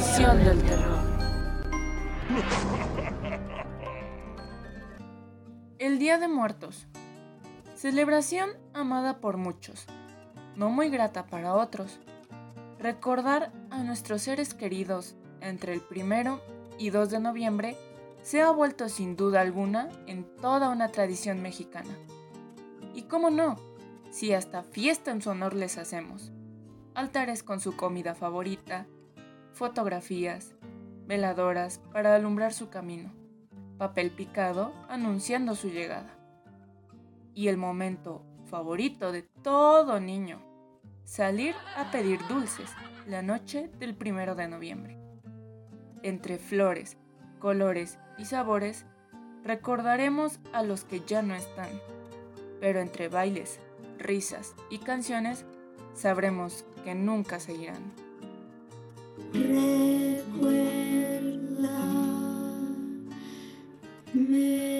Del Terror. El Día de Muertos. Celebración amada por muchos, no muy grata para otros. Recordar a nuestros seres queridos entre el primero y 2 de noviembre se ha vuelto sin duda alguna en toda una tradición mexicana. Y cómo no, si hasta fiesta en su honor les hacemos. Altares con su comida favorita, fotografías, veladoras para alumbrar su camino, papel picado anunciando su llegada. Y el momento favorito de todo niño, salir a pedir dulces la noche del primero de noviembre. Entre flores, colores y sabores, recordaremos a los que ya no están, pero entre bailes, risas y canciones, sabremos que nunca seguirán. Recuerda, me